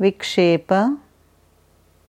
विक्षेप